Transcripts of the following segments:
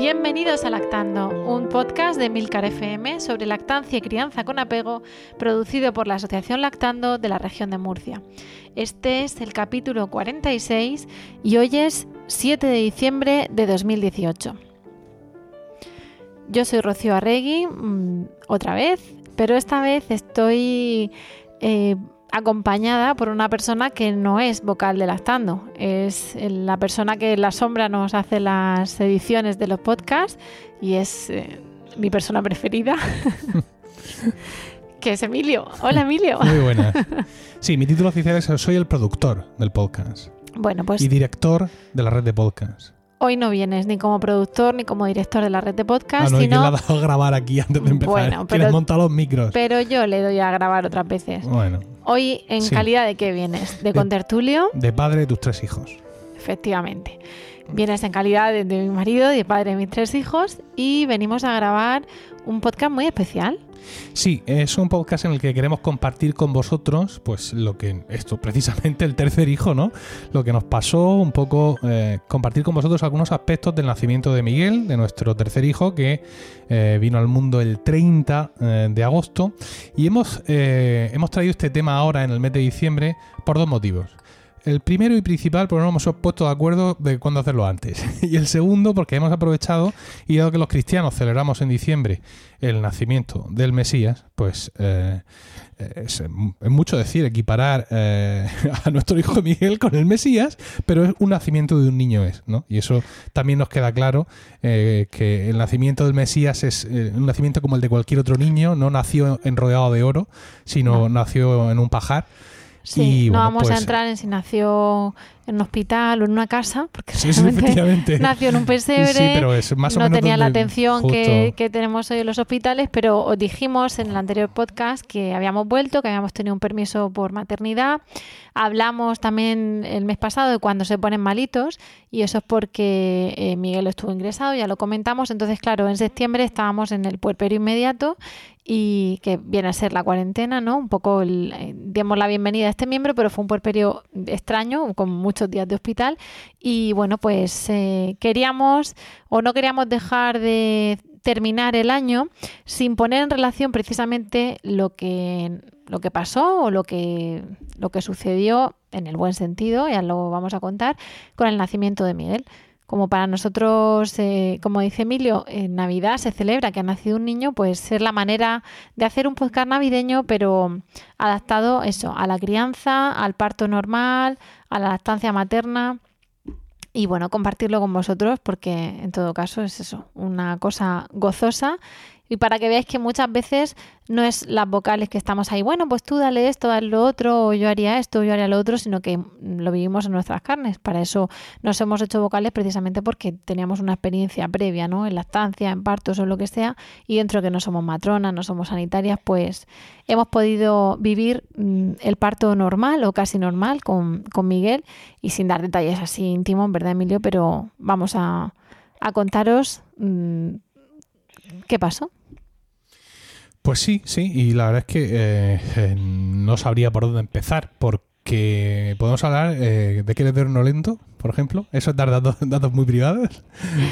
Bienvenidos a Lactando, un podcast de Milcar FM sobre lactancia y crianza con apego, producido por la Asociación Lactando de la región de Murcia. Este es el capítulo 46 y hoy es 7 de diciembre de 2018. Yo soy Rocío Arregui, mm, otra vez, pero esta vez estoy eh, acompañada por una persona que no es vocal de Lactando. Es la persona que en la sombra nos hace las ediciones de los podcasts y es eh, mi persona preferida. que es Emilio. Hola Emilio. Muy buenas. Sí, mi título oficial es Soy el productor del podcast. Bueno, pues. Y director de la red de podcast. Hoy no vienes ni como productor ni como director de la red de podcast. Ah, no, sino... ha dado a grabar aquí antes de empezar. Bueno, pero, le montado los micros. Pero yo le doy a grabar otras veces. Bueno. Hoy, ¿en Sí. calidad de qué vienes? ¿De contertulio? De padre de tus tres hijos. Efectivamente. Vienes en calidad de, de mi marido, de padre de mis tres hijos y venimos a grabar un podcast muy especial. Sí, es un podcast en el que queremos compartir con vosotros, pues lo que, esto precisamente el tercer hijo, ¿no? Lo que nos pasó, un poco eh, compartir con vosotros algunos aspectos del nacimiento de Miguel, de nuestro tercer hijo, que eh, vino al mundo el 30 eh, de agosto. Y hemos, hemos traído este tema ahora en el mes de diciembre por dos motivos. El primero y principal, porque no nos hemos puesto de acuerdo de cuándo hacerlo antes. Y el segundo, porque hemos aprovechado y dado que los cristianos celebramos en diciembre el nacimiento del Mesías, pues eh, es, es mucho decir equiparar eh, a nuestro hijo Miguel con el Mesías, pero es un nacimiento de un niño es, ¿no? Y eso también nos queda claro eh, que el nacimiento del Mesías es eh, un nacimiento como el de cualquier otro niño, no nació enrodeado de oro, sino No. nació en un pajar. Sí, Y, no bueno, vamos a pues, entrar en si nació en un hospital o en una casa, porque Sí, realmente nació en un pesebre, Sí, pero es más o no menos tenía la atención que, que tenemos hoy en los hospitales, pero os dijimos en el anterior podcast que habíamos vuelto, que habíamos tenido un permiso por maternidad. Hablamos también el mes pasado de cuando se ponen malitos y eso es porque eh, Miguel estuvo ingresado, ya lo comentamos. Entonces, claro, en septiembre estábamos en el puerperio inmediato y que viene a ser la cuarentena, ¿no? Un poco el, eh, demos la bienvenida a este miembro, pero fue un puerperio extraño, con muchos días de hospital. Y bueno, pues eh, queríamos o no queríamos dejar de terminar el año sin poner en relación precisamente lo que lo que pasó o lo que lo que sucedió en el buen sentido, ya lo vamos a contar, con el nacimiento de Miguel. Como para nosotros, eh, como dice Emilio, en Navidad se celebra que ha nacido un niño, pues es la manera de hacer un podcast navideño, pero adaptado eso, a la crianza, al parto normal, a la lactancia materna. Y bueno, compartirlo con vosotros porque en todo caso es eso, una cosa gozosa y para que veáis que muchas veces no es las vocales que estamos ahí, bueno, pues tú dale esto, dale lo otro, o yo haría esto, o yo haría lo otro, sino que lo vivimos en nuestras carnes. Para eso nos hemos hecho vocales precisamente porque teníamos una experiencia previa, ¿no? En lactancia, en partos o lo que sea, y dentro de que no somos matronas, no somos sanitarias, pues hemos podido vivir mm, el parto normal o casi normal con, con Miguel y sin dar detalles así íntimos, ¿verdad, Emilio? Pero vamos a, a contaros mm, qué pasó. Pues sí, sí, y la verdad es que eh, eh, no sabría por dónde empezar, porque podemos hablar eh, de que eres de horno lento, por ejemplo. Eso es dar datos, datos muy privados,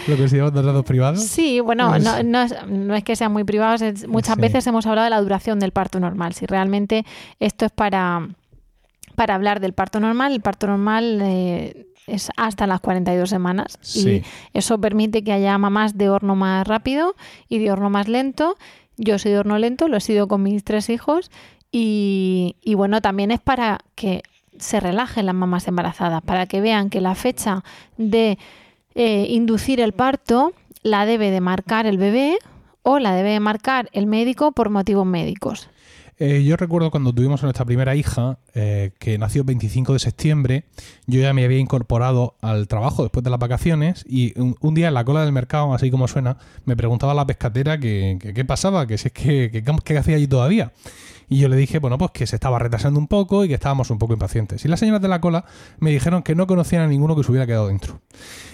lo que se llama dar datos privados. Sí, bueno, no, no es, no es que sean muy privados, es- muchas Sí. veces hemos hablado de la duración del parto normal. Si realmente esto es para, para hablar del parto normal, el parto normal eh, es hasta las 42 semanas Sí. y eso permite que haya mamás de horno más rápido y de horno más lento. Yo soy de horno lento, lo he sido con mis tres hijos y, bueno, también es para que se relajen las mamás embarazadas, para que vean que la fecha de eh, inducir el parto la debe de marcar el bebé o la debe marcar el médico por motivos médicos? Eh, yo recuerdo cuando tuvimos a nuestra primera hija, eh, que nació el 25 de septiembre, yo ya me había incorporado al trabajo después de las vacaciones y un, día en la cola del mercado, así como suena, me preguntaba la pescatera que qué pasaba, que si es que, que, hacía allí todavía. Y yo le dije, bueno, pues que se estaba retrasando un poco y que estábamos un poco impacientes. Y las señoras de la cola me dijeron que no conocían a ninguno que se hubiera quedado dentro.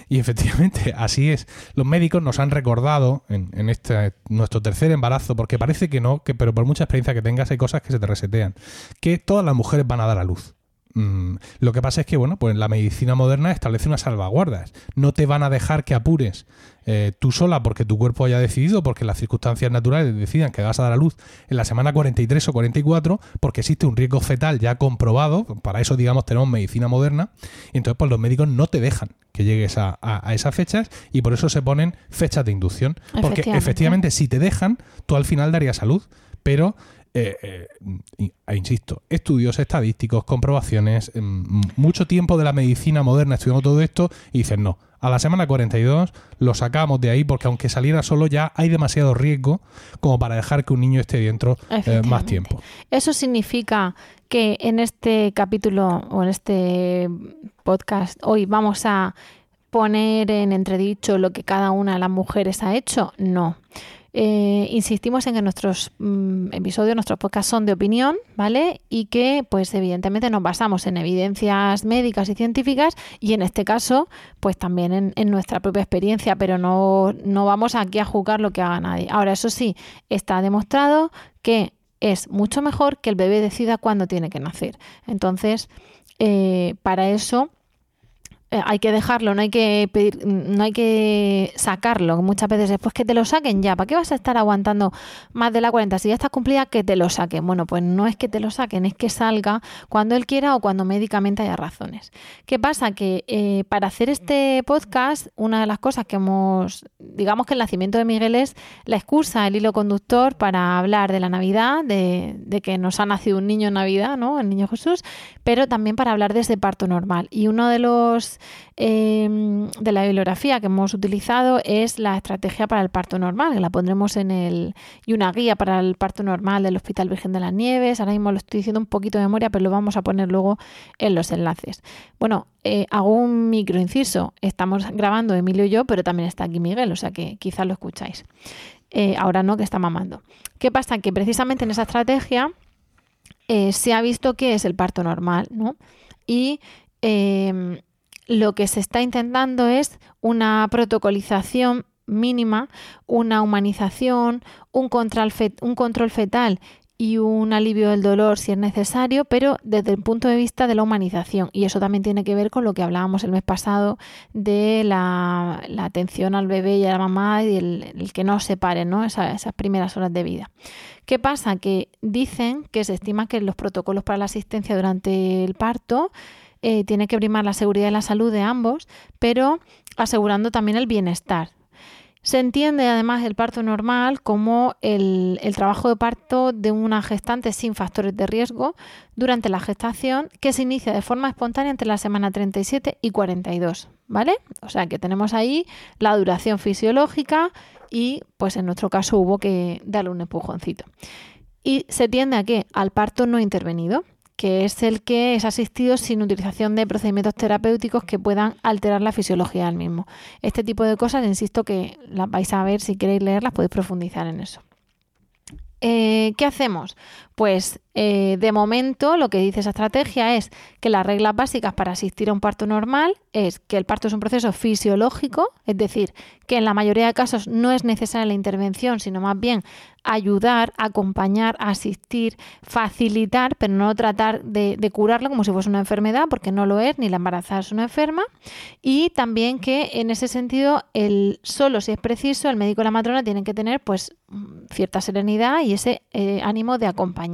Y efectivamente, así es. Los médicos nos han recordado en, este nuestro tercer embarazo, porque parece que no, que, pero por mucha experiencia que tengas hay cosas que se te resetean, que todas las mujeres van a dar a luz. Mm, lo que pasa es que, bueno, pues la medicina moderna establece unas salvaguardas. No te van a dejar que apures eh, tú sola porque tu cuerpo haya decidido, porque las circunstancias naturales decidan que vas a dar a luz en la semana 43 o 44, porque existe un riesgo fetal ya comprobado. Para eso, digamos, tenemos medicina moderna. Y entonces, pues los médicos no te dejan que llegues a, esas fechas y por eso se ponen fechas de inducción. Porque efectivamente, si te dejan, tú al final darías salud. Pero eh, eh, e insisto, estudios estadísticos, comprobaciones, em, mucho tiempo de la medicina moderna estudiando todo esto y dicen no. A la semana 42 lo sacamos de ahí porque aunque saliera solo ya hay demasiado riesgo como para dejar que un niño esté dentro eh, más tiempo. Eso significa que en este capítulo o en este podcast hoy vamos a poner en entredicho lo que cada una de las mujeres ha hecho. No. Eh, insistimos en que nuestros mm, episodios, nuestros podcasts son de opinión, ¿vale? Y que, pues, evidentemente nos basamos en evidencias médicas y científicas y en este caso, pues también en, nuestra propia experiencia, pero no, no vamos aquí a juzgar lo que haga nadie. Ahora, eso sí, está demostrado que es mucho mejor que el bebé decida cuándo tiene que nacer. Entonces, eh, para eso hay que dejarlo, no hay que pedir, no hay que sacarlo. Muchas veces después que te lo saquen ya, ¿para qué vas a estar aguantando más de la 40? Si ya está cumplida, que te lo saquen. Bueno, pues no es que te lo saquen, es que salga cuando él quiera o cuando médicamente haya razones. ¿Qué pasa? Que eh, para hacer este podcast, una de las cosas que hemos, digamos que el nacimiento de Miguel es la excusa, el hilo conductor para hablar de la Navidad, de, de que nos ha nacido un niño en Navidad, ¿no? El niño Jesús, pero también para hablar de ese parto normal. Y uno de los Em, de la bibliografía que hemos utilizado es la estrategia para el parto normal, que la pondremos en el. y una guía para el parto normal del Hospital Virgen de las Nieves. Ahora mismo lo estoy diciendo un poquito de memoria, pero lo vamos a poner luego en los enlaces. Bueno, eh, hago un micro inciso. Estamos grabando Emilio y yo, pero también está aquí Miguel, o sea que quizás lo escucháis. Eh, ahora no, que está mamando. ¿Qué pasa? Que precisamente en esa estrategia eh, se ha visto que es el parto normal, ¿no? Y em, lo que se está intentando es una protocolización mínima, una humanización, un control, fetal y un alivio del dolor si es necesario, pero desde el punto de vista de la humanización. Y eso también tiene que ver con lo que hablábamos el mes pasado de la, atención al bebé y a la mamá y el, que no separen ¿no? esas primeras horas de vida. ¿Qué pasa? Que dicen que se estima que los protocolos para la asistencia durante el parto eh, tiene que primar la seguridad y la salud de ambos, pero asegurando también el bienestar. Se entiende además el parto normal como el, trabajo de parto de una gestante sin factores de riesgo durante la gestación que se inicia de forma espontánea entre la semana 37 y 42, ¿vale? O sea que tenemos ahí la duración fisiológica y pues en nuestro caso hubo que darle un empujoncito. Y se tiende a que al parto no intervenido que es el que es asistido sin utilización de procedimientos terapéuticos que puedan alterar la fisiología del mismo. Este tipo de cosas, insisto que las vais a ver, si queréis leerlas podéis profundizar en eso. Eh, ¿Qué hacemos? Pues eh, de momento lo que dice esa estrategia es que las reglas básicas para asistir a un parto normal es que el parto es un proceso fisiológico, es decir, que en la mayoría de casos no es necesaria la intervención, sino más bien ayudar, acompañar, asistir, facilitar, pero no tratar de, curarlo como si fuese una enfermedad, porque no lo es, ni la embarazada es una enferma. Y también que en ese sentido, el, solo si es preciso, el médico y la matrona tienen que tener pues cierta serenidad y ese eh, ánimo de acompañar.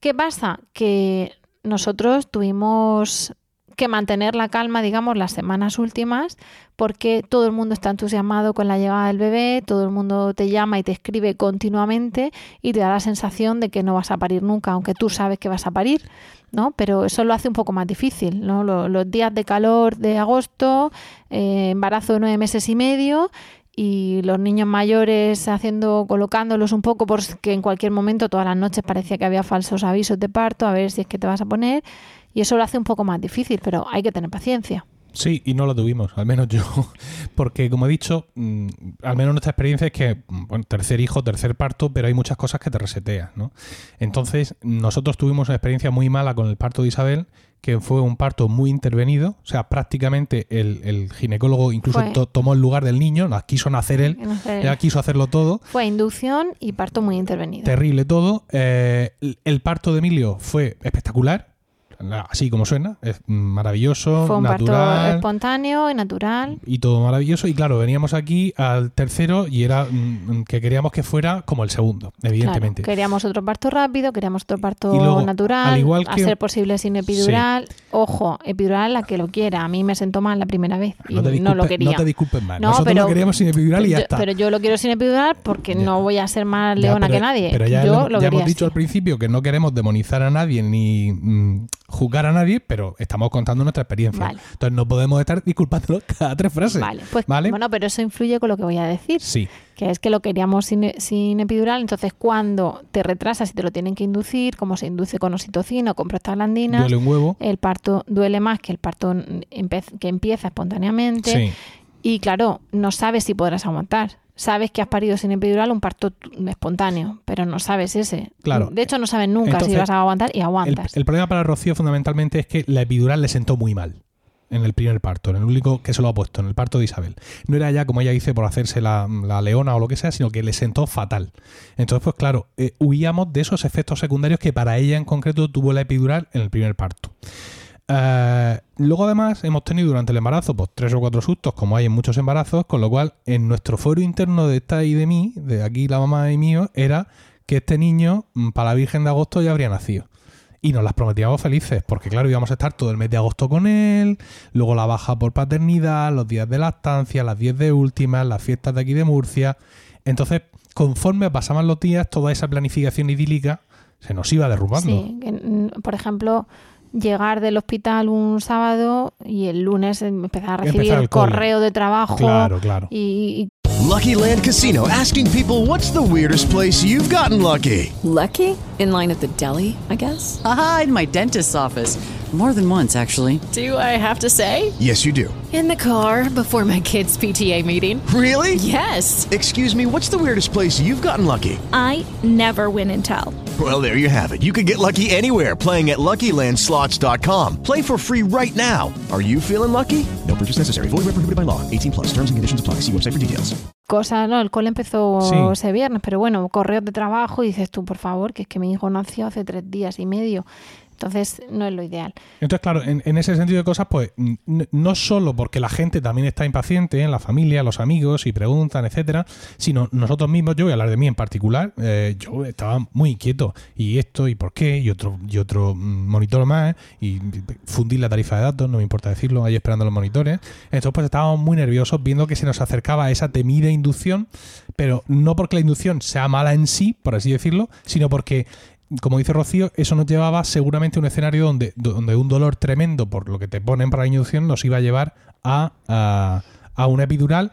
¿Qué pasa? Que nosotros tuvimos que mantener la calma, digamos, las semanas últimas, porque todo el mundo está entusiasmado con la llegada del bebé, todo el mundo te llama y te escribe continuamente y te da la sensación de que no vas a parir nunca, aunque tú sabes que vas a parir, ¿no? Pero eso lo hace un poco más difícil, ¿no? Los, días de calor de agosto, eh, embarazo de nueve meses y medio y los niños mayores haciendo, colocándolos un poco porque en cualquier momento, todas las noches parecía que había falsos avisos de parto, a ver si es que te vas a poner, y eso lo hace un poco más difícil, pero hay que tener paciencia. Sí, y no lo tuvimos, al menos yo. Porque, como he dicho, mm, al menos nuestra experiencia es que, mm, bueno, tercer hijo, tercer parto, pero hay muchas cosas que te reseteas, ¿no? Entonces, nosotros tuvimos una experiencia muy mala con el parto de Isabel, que fue un parto muy intervenido, o sea, prácticamente el, ginecólogo incluso tomó el lugar del niño, quiso nacer él, ya quiso hacerlo todo. Fue inducción y parto muy intervenido. Terrible todo. Eh, el parto de Emilio fue espectacular, así como suena, es maravilloso, Fue un natural. Parto espontáneo y natural. Y todo maravilloso. Y claro, veníamos aquí al tercero y era mm, que queríamos que fuera como el segundo, evidentemente. queríamos otro parto rápido, queríamos otro parto natural, al igual que, a ser posible sin epidural. Ojo, epidural la que lo quiera. A mí me sentó mal la primera vez y no, lo quería. No te disculpes más. Nosotros pero, lo queríamos sin epidural y ya está. Pero yo lo quiero sin epidural porque no voy a ser más leona que nadie. Pero ya, ya hemos dicho al principio que no queremos demonizar a nadie ni mm, juzgar a nadie, pero estamos contando nuestra experiencia. Entonces no podemos estar disculpándonos cada tres frases. Vale, pues bueno, pero eso influye con lo que voy a decir. Sí. Que es que lo queríamos sin, epidural, entonces cuando te retrasas y te lo tienen que inducir, como se induce con oxitocina o con prostaglandinas, duele un huevo. el parto duele más que el parto que empieza espontáneamente. Sí. Y claro, no sabes si podrás aguantar sabes que has parido sin epidural un parto espontáneo, pero no sabes ese. Claro. De hecho, no sabes nunca si vas a aguantar y aguantas. El, problema para Rocío fundamentalmente es que la epidural le sentó muy mal en el primer parto, en el único que se lo ha puesto, en el parto de Isabel. No era ya, como ella dice, por hacerse la, leona o lo que sea, sino que le sentó fatal. Entonces, pues claro, eh, huíamos de esos efectos secundarios que para ella en concreto tuvo la epidural en el primer parto. Eh, luego además hemos tenido durante el embarazo pues, tres o cuatro sustos como hay en muchos embarazos, con lo cual en nuestro foro interno de esta y de mí, de aquí la mamá y mío, era que este niño mm, para la Virgen de agosto ya habría nacido. Y nos las prometíamos felices, porque claro, íbamos a estar todo el mes de agosto con él, luego la baja por paternidad, los días de lactancia, las 10 de últimas, las fiestas de aquí de Murcia. Entonces, conforme pasaban los días, toda esa planificación idílica se nos iba derrumbando. Sí, mm, por ejemplo, llegar del hospital un sábado y el lunes empezar a recibir el correo de trabajo. Claro, claro. Y, Lucky Land Casino asking people what's the weirdest place you've gotten lucky. Lucky? In line at the deli, I guess. Aha, in my dentist's office. More than once, actually. Do I have to say? Yes, you do. In the car before my kids' PTA meeting. Really? Yes. Excuse me, what's the weirdest place you've gotten lucky? I never win and tell. Well, there you have it. You can get lucky anywhere playing at LuckyLandSlots.com. Play for free right now. Are you feeling lucky? No purchase necessary. Void where prohibited by law. 18 plus. Terms and conditions apply. See website for details. Cosa, no, el cole empezó ese viernes, pero bueno, correos de trabajo y dices tú, por favor, que es que mi hijo nació hace tres días y medio. Entonces, no es lo ideal. Entonces, claro, en, ese sentido de cosas, pues no solo porque la gente también está impaciente, en la familia, los amigos, y preguntan, etcétera, sino nosotros mismos, yo voy a hablar de mí en particular, eh, yo estaba muy inquieto. Y esto, y por qué, y otro, y otro monitor más, y fundir la tarifa de datos, no me importa decirlo, ahí esperando los monitores. Entonces, pues estábamos muy nerviosos viendo que se nos acercaba esa temida inducción, pero no porque la inducción sea mala en sí, por así decirlo, sino porque como dice Rocío, eso nos llevaba seguramente a un escenario donde, donde un dolor tremendo por lo que te ponen para la inducción nos iba a llevar a, a, una epidural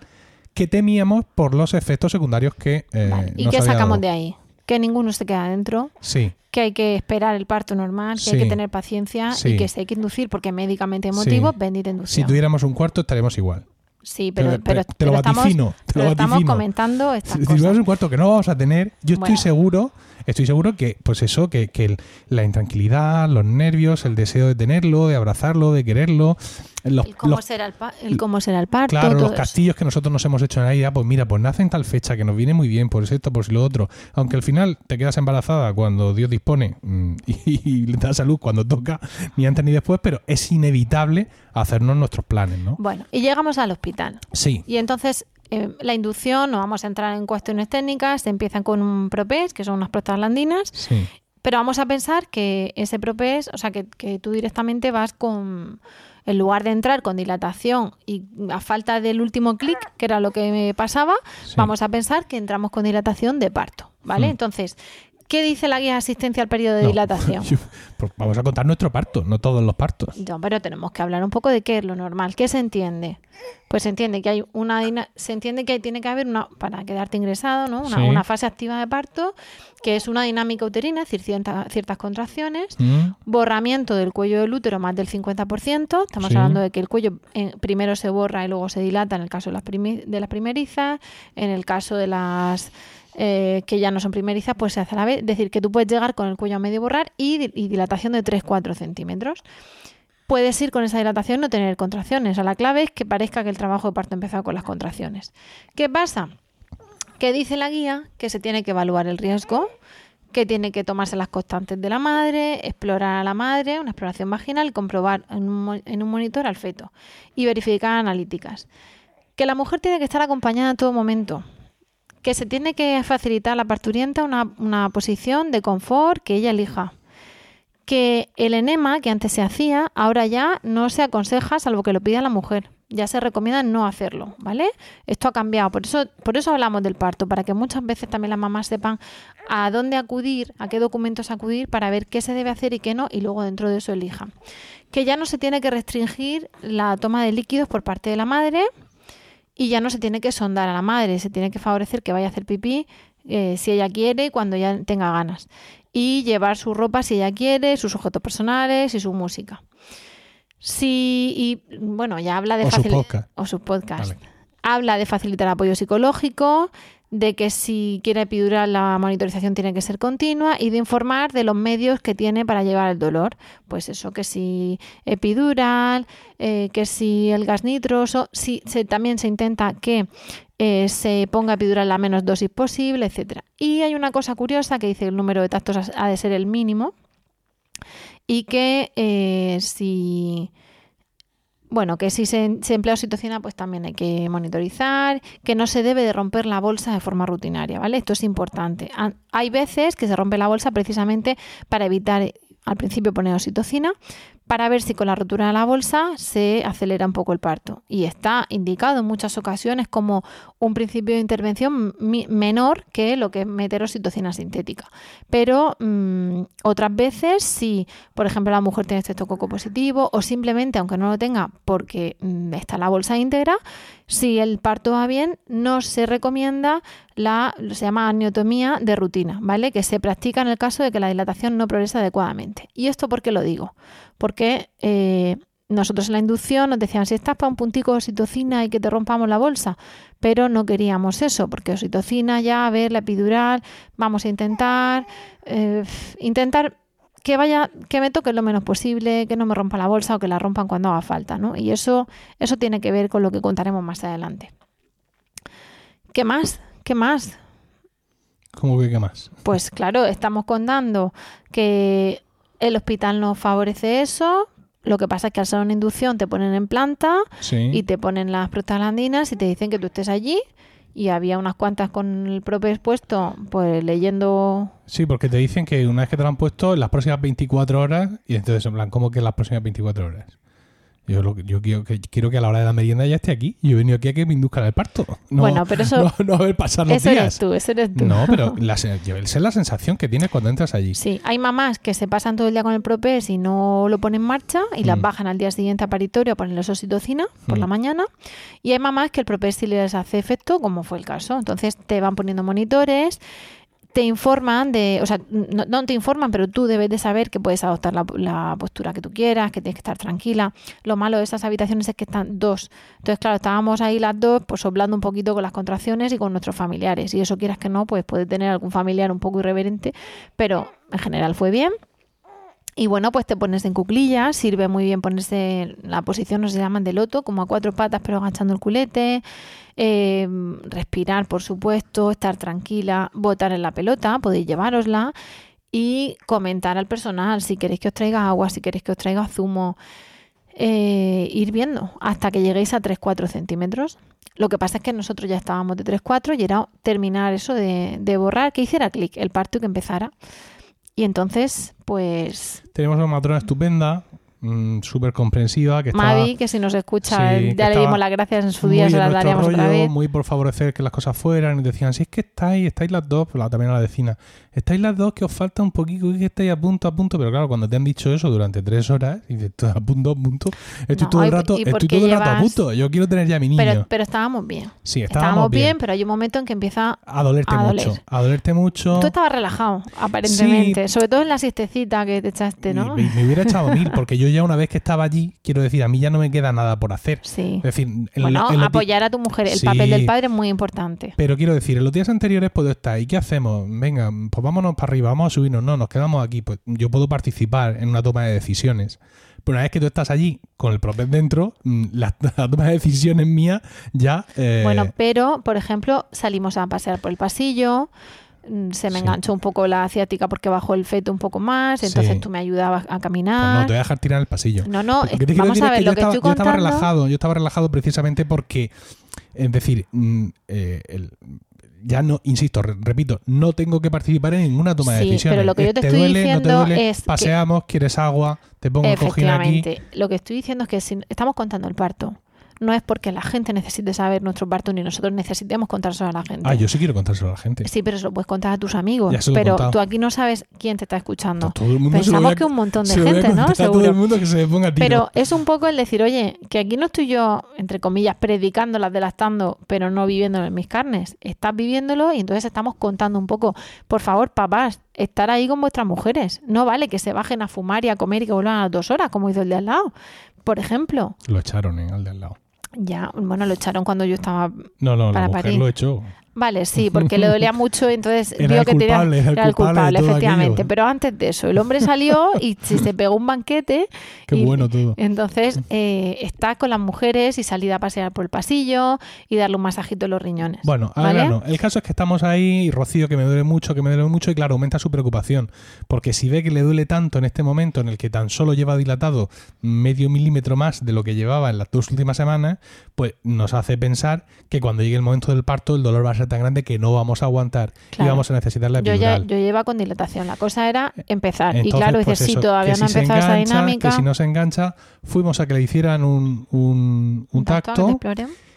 que temíamos por los efectos secundarios que... Eh, ¿Y qué sacamos de ahí? Que ninguno se queda dentro. Sí. Que hay que esperar el parto normal, que hay que tener paciencia y que se hay que inducir porque médicamente emotivo, bendita inducción. Si tuviéramos un cuarto estaríamos igual. Sí, pero, pero, te lo estamos, te lo estamos comentando estas si, cosas. Un cuarto que no vamos a tener, yo estoy seguro estoy seguro que, pues eso, que, que, la intranquilidad, los nervios, el deseo de tenerlo, de abrazarlo, de quererlo. Los, el, cómo será el, cómo será el parto. Claro, los castillos que nosotros nos hemos hecho en la idea, pues mira, pues nace en tal fecha que nos viene muy bien, por esto, por si lo otro. Aunque al final te quedas embarazada cuando Dios dispone mm, y, le da salud cuando toca, ni antes ni después, pero es inevitable hacernos nuestros planes, ¿no? Bueno, y llegamos al hospital. Sí. Y entonces eh, la inducción, no vamos a entrar en cuestiones técnicas, se empiezan con un propés, que son unas prostaglandinas, pero vamos a pensar que ese propés, o sea, que, tú directamente vas con, en lugar de entrar con dilatación y a falta del último clic, que era lo que me pasaba, vamos a pensar que entramos con dilatación de parto, ¿vale? Hmm. Entonces, ¿Qué dice la guía de asistencia al periodo de No. dilatación? Pues vamos a contar nuestro parto, no todos los partos. No, pero tenemos que hablar un poco de qué es lo normal. ¿Qué se entiende? Pues se entiende que hay una se entiende que tiene que haber una para quedarte ingresado, ¿no? Una, Sí. una fase activa de parto, que es una dinámica uterina, es decir, cierta- ciertas contracciones, Mm, borramiento del cuello del útero más del 50%. Estamos Sí. hablando de que el cuello eh, primero se borra y luego se dilata en el caso de las, primi- de las primerizas. En el caso de las eh, que ya no son primerizas, pues se hace a la vez. Es decir, que tú puedes llegar con el cuello a medio borrar y, di- y dilatación de 3-4 centímetros. Puedes ir con esa dilatación no tener contracciones. O la clave es que parezca que el trabajo de parto ha empezado con las contracciones. ¿Qué pasa? Que dice la guía que se tiene que evaluar el riesgo, que tiene que tomarse las constantes de la madre, explorar a la madre, una exploración vaginal, comprobar en un, en un monitor al feto y verificar analíticas. Que la mujer tiene que estar acompañada en todo momento. Que se tiene que facilitar a la parturienta una, una posición de confort que ella elija. Que el enema que antes se hacía, ahora ya no se aconseja salvo que lo pida la mujer. Ya se recomienda no hacerlo, ¿vale? Esto ha cambiado. Por eso, por eso hablamos del parto, para que muchas veces también las mamás sepan a dónde acudir, a qué documentos acudir para ver qué se debe hacer y qué no, y luego dentro de eso elijan. Que ya no se tiene que restringir la toma de líquidos por parte de la madre, y ya no se tiene que sondar a la madre, se tiene que favorecer que vaya a hacer pipí eh, si ella quiere y cuando ya tenga ganas. Y llevar su ropa si ella quiere, sus objetos personales y su música. Sí, y bueno, ya habla de O su facili- podcast. o su podcast. Vale. Habla de facilitar apoyo psicológico, de que si quiere epidural la monitorización tiene que ser continua y de informar de los medios que tiene para llevar el dolor. Pues eso, que si epidural, eh, que si el gas nitroso, si se, también se intenta que eh, se ponga epidural la menos dosis posible, etcétera. Y hay una cosa curiosa que dice el número de tactos ha- ha de ser el mínimo y que eh, si bueno, que si se, emplea oxitocina, pues también hay que monitorizar, que no se debe de romper la bolsa de forma rutinaria, ¿vale? Esto es importante. Ha- Hay veces que se rompe la bolsa precisamente para evitar al principio poner oxitocina, para ver si con la rotura de la bolsa se acelera un poco el parto. Y está indicado en muchas ocasiones como un principio de intervención menor que lo que es meter sintética. Pero mm, otras veces, si por ejemplo la mujer tiene estreptococo positivo o simplemente, aunque no lo tenga porque mm, está la bolsa íntegra, si el parto va bien, no se recomienda la, se llama amniotomía de rutina, ¿vale? Que se practica en el caso de que la dilatación no progresa adecuadamente. ¿Y esto por qué lo digo? Porque eh, nosotros en la inducción nos decían, si estás para un puntico de oxitocina y que te rompamos la bolsa, pero no queríamos eso, porque oxitocina ya, a ver, la epidural, vamos a intentar, eh, intentar que vaya, que me toque lo menos posible, que no me rompa la bolsa o que la rompan cuando haga falta, ¿no? Y eso, eso tiene que ver con lo que contaremos más adelante. ¿Qué más? ¿Qué más? ¿Cómo que qué más? Pues claro, estamos contando que el hospital nos favorece eso. Lo que pasa es que al ser una inducción te ponen en planta Sí. y te ponen las prostaglandinas y te dicen que tú estés allí. Y había unas cuantas con el propio expuesto, pues leyendo Sí, porque te dicen que una vez que te lo han puesto, en las próximas 24 horas, y entonces en plan, ¿cómo que en las próximas 24 horas? Yo, lo, yo quiero, que, quiero que a la hora de la merienda ya esté aquí. Yo he venido aquí a que me induzcan el parto. No, Bueno, pero eso- No, no a ver pasar los Eso días. eres tú, eso eres tú. No, pero la, esa es la sensación que tienes cuando entras allí. Sí, hay mamás que se pasan todo el día con el propés y no lo ponen en marcha y las Mm. bajan al día siguiente a paritorio a ponerles oxitocina por la Mm. mañana. Y hay mamás que el propés sí les hace efecto, como fue el caso. Entonces te van poniendo monitores, te informan de, o sea, no, no te informan, pero tú debes de saber que puedes adoptar la, la postura que tú quieras, que tienes que estar tranquila. Lo malo de esas habitaciones es que están dos. Entonces, claro, estábamos ahí las dos, pues soplando un poquito con las contracciones y con nuestros familiares. Y eso quieras que no, pues puede tener algún familiar un poco irreverente, pero en general fue bien. Y bueno, pues te pones en cuclillas, sirve muy bien ponerse en la posición, no se llaman de loto, como a cuatro patas pero agachando el culete, eh, respirar por supuesto, estar tranquila, botar en la pelota, podéis llevárosla y comentar al personal si queréis que os traiga agua, si queréis que os traiga zumo, eh, ir viendo hasta que lleguéis a 3-4 centímetros. Lo que pasa es que nosotros ya estábamos de 3-4 y era terminar eso de, de borrar, que hiciera clic el parto que empezara. Y entonces, pues Tenemos una matrona estupenda, mm, súper comprensiva, que estaba Mavi, que si nos escucha, Sí, eh, ya le dimos las gracias en su día, se las daríamos otra rollo, vez. muy por favorecer que las cosas fueran y decían, si es que estáis, estáis las dos, la- también a la vecina, estáis las dos que os falta un poquito, que estáis a punto, a punto, pero claro, cuando te han dicho eso durante tres horas, y dices, "Tú, a punto, a punto, estoy No, todo el y- rato, y estoy todo el rato a llevas- punto, yo quiero tener ya a mi niño. Pero, pero estábamos bien. sí, estábamos, bien. pero hay un momento en que empieza A dolerte a mucho, a dolerte mucho. Tú estabas relajado, aparentemente. Sobre todo en la siestecita que te echaste, ¿no? Y Me, me hubiera echado mil, porque yo ya una vez que estaba allí, quiero decir, a mí ya no me queda nada por hacer. Sí. Es decir, en, Bueno, en los di- apoyar a tu mujer. El Sí. papel del padre es muy importante. Pero quiero decir, en los días anteriores puedo estar, ¿y qué hacemos? Venga, pues vámonos para arriba, vamos a subirnos. No, nos quedamos aquí. Pues yo puedo participar en una toma de decisiones. Pero una vez que tú estás allí con el propio dentro, mm, la, la toma de decisiones mía ya. eh, Bueno, pero, por ejemplo, salimos a pasear por el pasillo. mm, Se me Sí. enganchó un poco la asiática porque bajó el feto un poco más. Entonces Sí. tú me ayudabas a pues no, caminar. te voy a dejar tirar el pasillo. No, no, es- vamos a es ver que lo yo que estaba, estoy yo estaba relajado, yo estaba relajado precisamente porque, es decir, mm, eh, el- ya no, insisto, re- repito, no tengo que participar en ninguna toma de decisiones. pero lo que yo te ¿Te estoy duele, no te diciendo duele? es que- Paseamos, quieres agua, te pongo el cojín aquí. Lo que estoy diciendo es que si estamos contando el parto. No es porque la gente necesite saber nuestro parto ni nosotros necesitemos contárselo a la gente. Ah, yo sí quiero contárselo a la gente. Sí, pero se lo puedes contar a tus amigos. Ya se lo he pero contado. tú aquí no sabes quién te está escuchando. Pues todo el mundo se lo Pensamos a- que un montón de se lo voy a gente, ¿no? contar a todo el mundo que se le ponga tiro. Pero es un poco el decir, oye, que aquí no estoy yo, entre comillas, predicándolas, delastando, pero no viviéndolo en mis carnes. Estás viviéndolo y entonces estamos contando un poco. Por favor, papás, estar ahí con vuestras mujeres. No vale que se bajen a fumar y a comer y que vuelvan a las dos horas, como hizo el de al lado. Por ejemplo, Lo echaron en al de al lado. Ya, bueno, lo echaron cuando yo estaba No, no, la Para mujer parir. lo echó. Vale, sí, porque le dolía mucho, entonces Era vio que tenía culpable, era el era el culpable efectivamente. aquello. Pero antes de eso, el hombre salió y se, pegó un banquete. Qué y- bueno todo. Entonces, eh, está con las mujeres y salir a pasear por el pasillo y darle un masajito en los riñones. Bueno, ¿vale? grano. El caso es que estamos ahí, y Rocío, que me duele mucho, que me duele mucho, y claro, aumenta su preocupación. Porque si ve que le duele tanto en este momento en el que tan solo lleva dilatado medio milímetro más de lo que llevaba en las dos últimas semanas, pues nos hace pensar que cuando llegue el momento del parto el dolor va a ser tan grande que no vamos a aguantar y vamos a necesitar la Yo ya epidural. yo lleva con dilatación. La cosa era empezar. y claro, dices, pues sí, eso, todavía no ha si empezado esa engancha, dinámica. Que si no se engancha, fuimos a que le hicieran un, un, un tacto,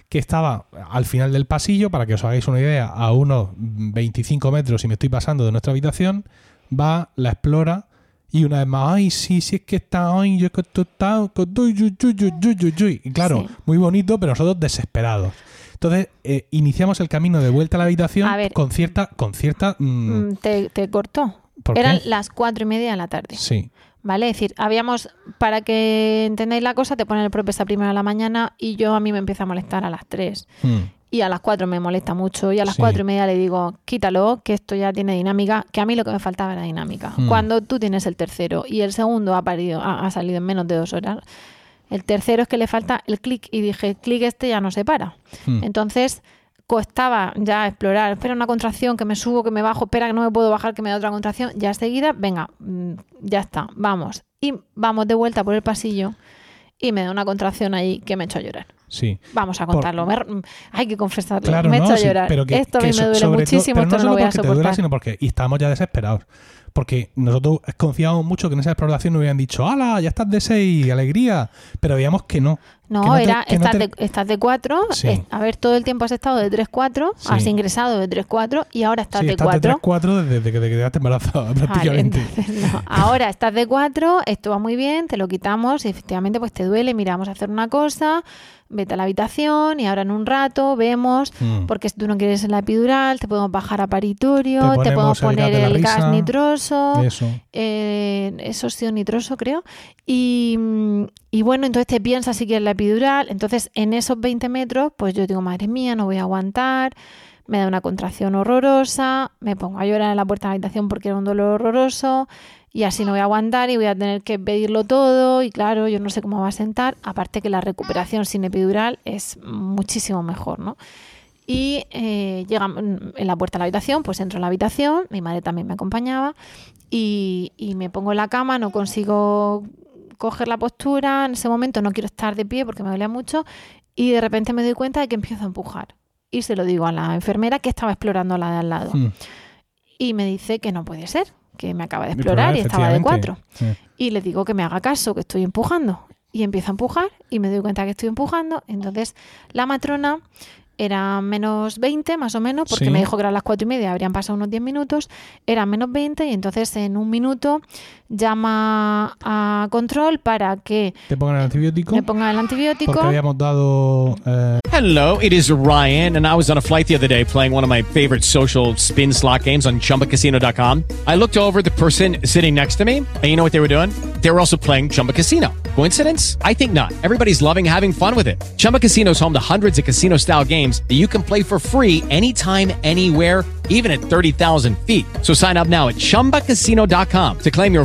que estaba al final del pasillo, para que os hagáis una idea, a unos 25 metros y me estoy pasando de nuestra habitación, va, la explora y una vez más, ay, sí, sí es que está, ay, yo que está, que estoy, yu, yu, yu, yu, yu, yu". y claro, Sí. muy bonito, pero nosotros desesperados. Entonces, eh, iniciamos el camino de vuelta a la habitación A ver. con cierta, con cierta, mm, Mm, Te, te cortó. Eran las cuatro y media de la tarde. Sí, ¿Vale? Es decir, habíamos, para que entendáis la cosa, te ponen el propio esa primera de la mañana y yo a mí me empieza a molestar a las 3. Mm. Y a las 4 me molesta mucho y a las Sí. cuatro y media le digo, quítalo, que esto ya tiene dinámica, que a mí lo que me faltaba era dinámica. Mm. Cuando tú tienes el tercero y el segundo ha, parido, ha, ha salido en menos de dos horas, el tercero es que le falta el clic y dije, el clic este ya no se para. Mm. Entonces costaba ya explorar, espera una contracción, que me subo, que me bajo, espera que no me puedo bajar, que me da otra contracción, ya seguida, venga, mm, ya está, vamos. Y vamos de vuelta por el pasillo y me da una contracción ahí que me echó a llorar. sí. Vamos a Por- contarlo, me- hay que confesarlo, Claro, me no, echo a sí, llorar. pero que, esto a que mí so- me duele todo- muchísimo, pero esto no, lo voy a porque te duela, soportar. sino porque y estamos ya desesperados. Porque nosotros confiábamos mucho que en esa exploración nos hubieran dicho, ¡hala! Ya estás de seis, alegría. Pero veíamos que no. No, no te- era, que no estás, te- de, estás de 4, Sí. a ver, todo el tiempo has estado de 3-4, Sí. has ingresado de 3-4 y ahora estás sí, de estás de 4. 3-4 desde, que te quedaste embarazada, Vale, prácticamente. entonces, no. Ahora estás de 4, esto va muy bien, te lo quitamos y efectivamente pues te duele, mira, vamos a hacer una cosa, vete a la habitación y ahora en un rato vemos, Mm. porque si tú no quieres la epidural, te podemos bajar a paritorio, Te te, podemos el gas poner el gas risa. nitroso, Eso. eh, eso sí, nitroso creo. Y, mm, y bueno, entonces te piensas si quieres la epidural. Entonces en esos 20 metros, pues yo digo, madre mía, no voy a aguantar. Me da una contracción horrorosa, me pongo a llorar en la puerta de la habitación porque era un dolor horroroso y así no voy a aguantar y voy a tener que pedirlo todo y claro, yo no sé cómo va a sentar, aparte que la recuperación sin epidural es muchísimo mejor, ¿no? Y eh, llegamos en la puerta de la habitación, pues entro a la habitación, mi madre también me acompañaba y me pongo en la cama, no consigo coger la postura, en ese momento no quiero estar de pie porque me dolía mucho y de repente me doy cuenta de que empiezo a empujar. Y se lo digo a la enfermera que estaba explorando la de al lado. Mm. Y me dice que no puede ser, que me acaba de explorar y estaba de cuatro. Sí. Y le digo que me haga caso, que estoy empujando. Y empiezo a empujar y me doy cuenta que estoy empujando. Entonces la matrona era menos 20 más o menos, porque Sí. me dijo que eran las cuatro y media, habrían pasado unos 10 minutos, eran menos 20 y entonces en un minuto llama a control para que Te pongan el antibiótico. me ponga el antibiótico. Porque habíamos dado. eh, Hello, it is Ryan, and I was on a flight the other day playing one of my favorite social spin slot games on chumbacasino.com. I looked over the person sitting next to me, and you know what they were doing? They were also playing Chumba Casino. Coincidence? I think not. Everybody's loving having fun with it. Chumba Casino is home to hundreds of casino style games that you can play for free anytime, anywhere, even at 30,000 feet. So sign up now at chumbacasino.com to claim your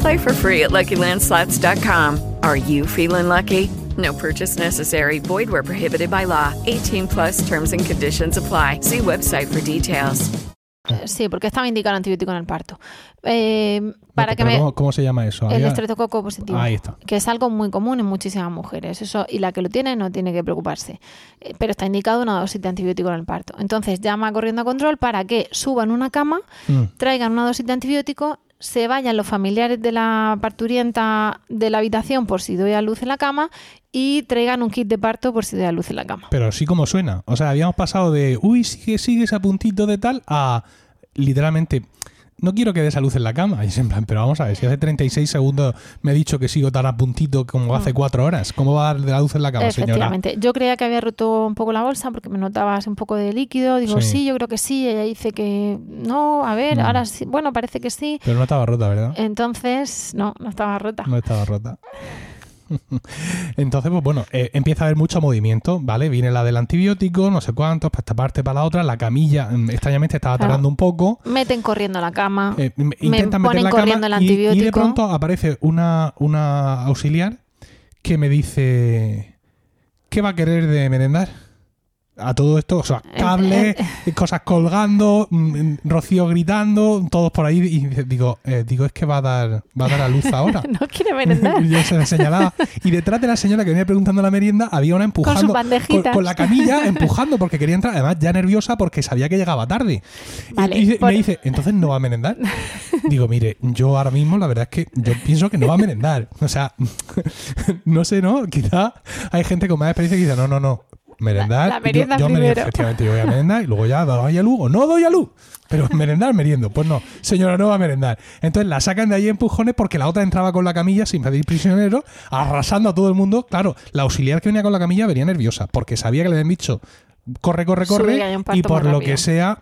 Play for free at LuckyLandSlots.com. Are you feeling lucky? No purchase necessary. Void where prohibited by law. 18 plus terms and conditions apply. See website for details. Sí, porque estaba indicado antibiótico en el parto. Eh, para no, que me... ¿cómo, cómo se llama eso? El estreptococo positivo. Ahí está. Que es algo muy común en muchísimas mujeres. Eso, y la que lo tiene no tiene que preocuparse. Eh, Pero está indicado una dosis de antibiótico en el parto. Entonces llama corriendo a control para que suban una cama, Mm. traigan una dosis de antibiótico, se vayan los familiares de la parturienta de la habitación por si doy a luz en la cama y traigan un kit de parto por si doy a luz en la cama. Pero sí como suena. O sea, habíamos pasado de, uy, sigue, sigues a puntito de tal, a literalmente, no quiero que des a luz en la cama. Y es en plan, pero vamos a ver, si hace 36 segundos me he dicho que sigo tan a puntito como hace cuatro horas, ¿cómo va a dar de la luz en la cama, señora? Efectivamente. Yo creía que había roto un poco la bolsa porque me notaba así un poco de líquido. Digo, Sí. sí, yo creo que sí. Ella dice que no, a ver, Mm. ahora sí. Bueno, parece que sí. Pero no estaba rota, ¿verdad? Entonces, no, no estaba rota. No estaba rota. Entonces, pues bueno, eh, empieza a haber mucho movimiento, ¿vale? Viene la del antibiótico, no sé cuántos, para esta parte, para la otra. La camilla, mm, extrañamente, estaba Claro. tardando un poco. Meten corriendo la cama. Eh, me intentan meter ponen la corriendo cama el y- Y, de antibiótico. pronto aparece una, una auxiliar que me dice ¿qué va a querer de merendar? A todo esto, o sea, cables, cosas colgando, mm, Rocío gritando, todos por ahí y digo, eh, digo es que va a dar, va a dar a luz ahora. no quiere merendar. Yo se la señalaba. Y detrás de la señora que venía preguntando la merienda, había una empujando. sus bandejitas. con la camilla, empujando, porque quería entrar. Además, ya nerviosa porque sabía que llegaba tarde. Y- Vale, y, dice- y por- me dice, ¿entonces no va a merendar? Digo, mire, yo ahora mismo la verdad es que yo pienso que no va a merendar. O sea, no sé, ¿no? Quizá hay gente con más experiencia que dice, no, no, no. Merendar. La- la merienda yo, yo primero. efectivamente, yo voy a merendar y luego ya doy a luz o no doy a luz. Pero merendar, meriendo. Pues no, señora, no va a merendar. Entonces la sacan de ahí empujones porque la otra entraba con la camilla sin pedir prisionero, arrasando a todo el mundo. Claro, la auxiliar que venía con la camilla venía nerviosa porque sabía que le habían dicho corre, corre, corre. y por lo rápido. que sea,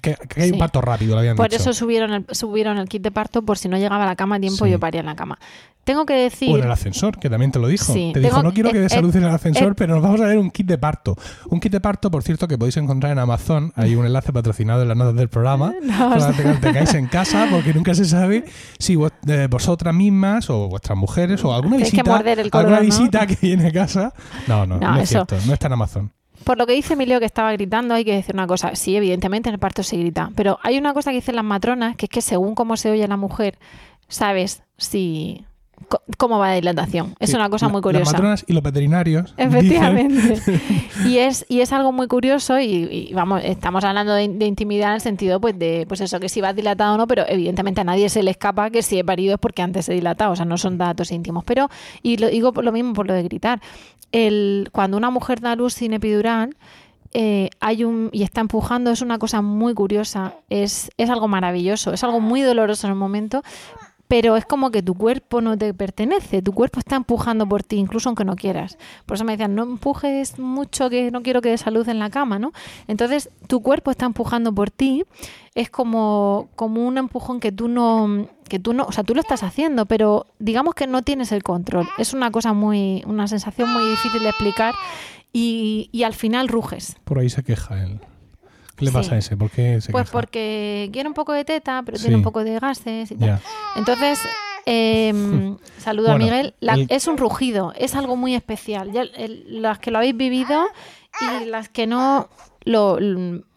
que, que hay un parto rápido, le habían Por dicho. eso subieron el, subieron el kit de parto por si no llegaba a la cama a tiempo Sí. yo paría en la cama. Tengo que decir... O en el ascensor, que también te lo dijo. Te dijo, tengo- no quiero que eh, des a eh, luz en el ascensor, eh. pero nos vamos a ver un kit de parto. Un kit de parto, por cierto, que podéis encontrar en Amazon. Hay un enlace patrocinado en las notas del programa. No, para o sea- que lo tengáis en casa, porque nunca se sabe si vos- eh, vosotras mismas o vuestras mujeres o alguna Tenéis que visita, morder el alguna cordón, ¿no? visita que viene a casa. No, no, no, No, es eso. cierto. No está en Amazon. Por lo que dice Emilio que estaba gritando, hay que decir una cosa. Sí, evidentemente en el parto se grita. Pero hay una cosa que dicen las matronas, que es que según cómo se oye la mujer, sabes si cómo va la dilatación. Es Sí, una cosa la- muy curiosa. Las matronas y los veterinarios. dicen- Efectivamente. y es y es algo muy curioso y, y, vamos, estamos hablando de, de intimidad en el sentido pues de pues eso que si va dilatado o no, pero evidentemente a nadie se le escapa que si he parido es porque antes he dilatado, o sea, no son datos íntimos, pero y lo digo por lo mismo por lo de gritar. El cuando una mujer da luz sin epidural eh, hay un y está empujando es una cosa muy curiosa, es es algo maravilloso, es algo muy doloroso en el momento, pero es como que tu cuerpo no te pertenece, tu cuerpo está empujando por ti, incluso aunque no quieras. Por eso me decían, no empujes mucho, que no quiero que des a luz en la cama, ¿no? Entonces, tu cuerpo está empujando por ti, es como, como un empujón que tú no, que tú no, o sea, tú lo estás haciendo, pero digamos que no tienes el control. Es una cosa muy, una sensación muy difícil de explicar y, y al final ruges. Por ahí se queja él. ¿Qué le Sí. pasa a ese? ¿Por qué se Pues queja? porque quiere un poco de teta, pero Sí. tiene un poco de gases y tal. Ya. Entonces, Eh, saludo a Miguel. La- el- Es un rugido, es algo muy especial. Ya, el- las que lo habéis vivido y las que no lo,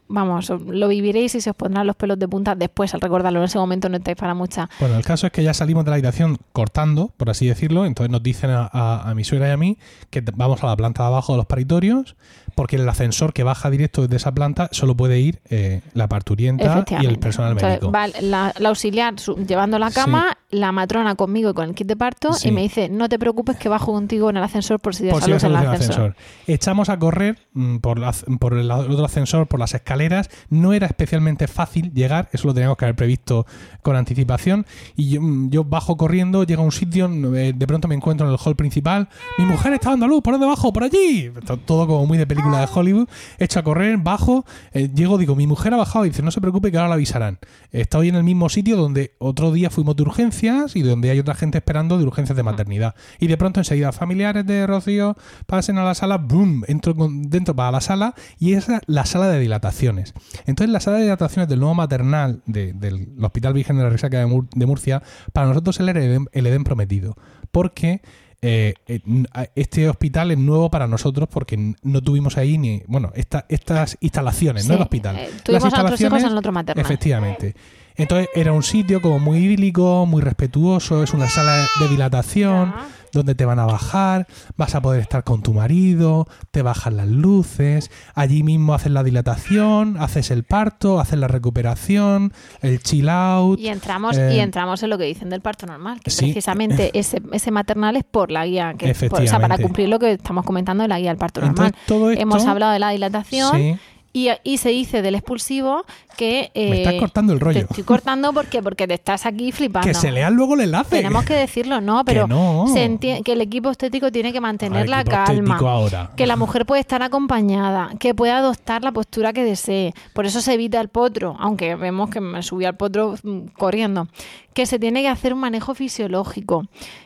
vamos, lo viviréis y se os pondrán los pelos de punta después al recordarlo. En ese momento no estáis para mucha. Bueno, el caso es que ya salimos de la habitación cortando, por así decirlo. Entonces nos dicen a, a- a mi suegra y a mí que vamos a la planta de abajo de los paritorios, porque el ascensor que baja directo desde esa planta solo puede ir eh, la parturienta y el personal Entonces, médico. va la, la auxiliar su- llevando la cama, la matrona conmigo y con el kit de parto Sí. y me dice, no te preocupes que bajo contigo en el ascensor por si dejas si en el ascensor. ascensor. Echamos a correr mm, por, la- por el otro ascensor, por las escaleras. No era especialmente fácil llegar, eso lo teníamos que haber previsto con anticipación. Y yo, mm, yo bajo corriendo, llego a un sitio, eh, de pronto me encuentro en el hall principal. Mi mujer está dando luz, por debajo, por allí. To- Todo como muy de película de Hollywood. Echo a correr, bajo, eh, llego, digo, mi mujer ha bajado y dice, no se preocupe que ahora la avisarán. Estoy en el mismo sitio donde otro día fuimos de urgencias y donde hay otra gente esperando de urgencias de maternidad. Y de pronto enseguida, familiares de Rocío, pasen a la sala, boom, entro con- dentro para la sala y es la sala de dilataciones. Entonces la sala de dilataciones del nuevo maternal de- del Hospital Virgen de la Resaca de, Mur- de Murcia, para nosotros era el el Edén prometido. Porque eh, eh, a- este hospital es nuevo para nosotros porque no tuvimos ahí ni, bueno, esta- estas instalaciones, no el hospital. eh, Las tuvimos a hijos instalaciones, en el otro maternal. Efectivamente. Entonces era un sitio como muy idílico, muy respetuoso, es una sala de dilatación donde te van a bajar, vas a poder estar con tu marido, te bajan las luces, allí mismo haces la dilatación, haces el parto, haces la recuperación, el chill out. Y entramos, eh, y entramos en lo que dicen del parto normal, que sí. precisamente ese, ese maternal es por la guía, que, por- o sea, para cumplir lo que estamos comentando de la guía del parto normal. Entonces, todo esto- Hemos hablado de la dilatación Sí. Y, y se dice del expulsivo que... Me estás eh, cortando el rollo. Te estoy cortando porque, porque te estás aquí flipando. Que se lean luego el enlace. Tenemos que decirlo, no, pero Que no. se que el equipo estético tiene que mantener la calma. ahora. Que la mujer puede estar acompañada, que puede adoptar la postura que desee. Por eso se evita el potro, aunque vemos que me subí al potro mm, corriendo. Que se tiene que hacer un manejo fisiológico.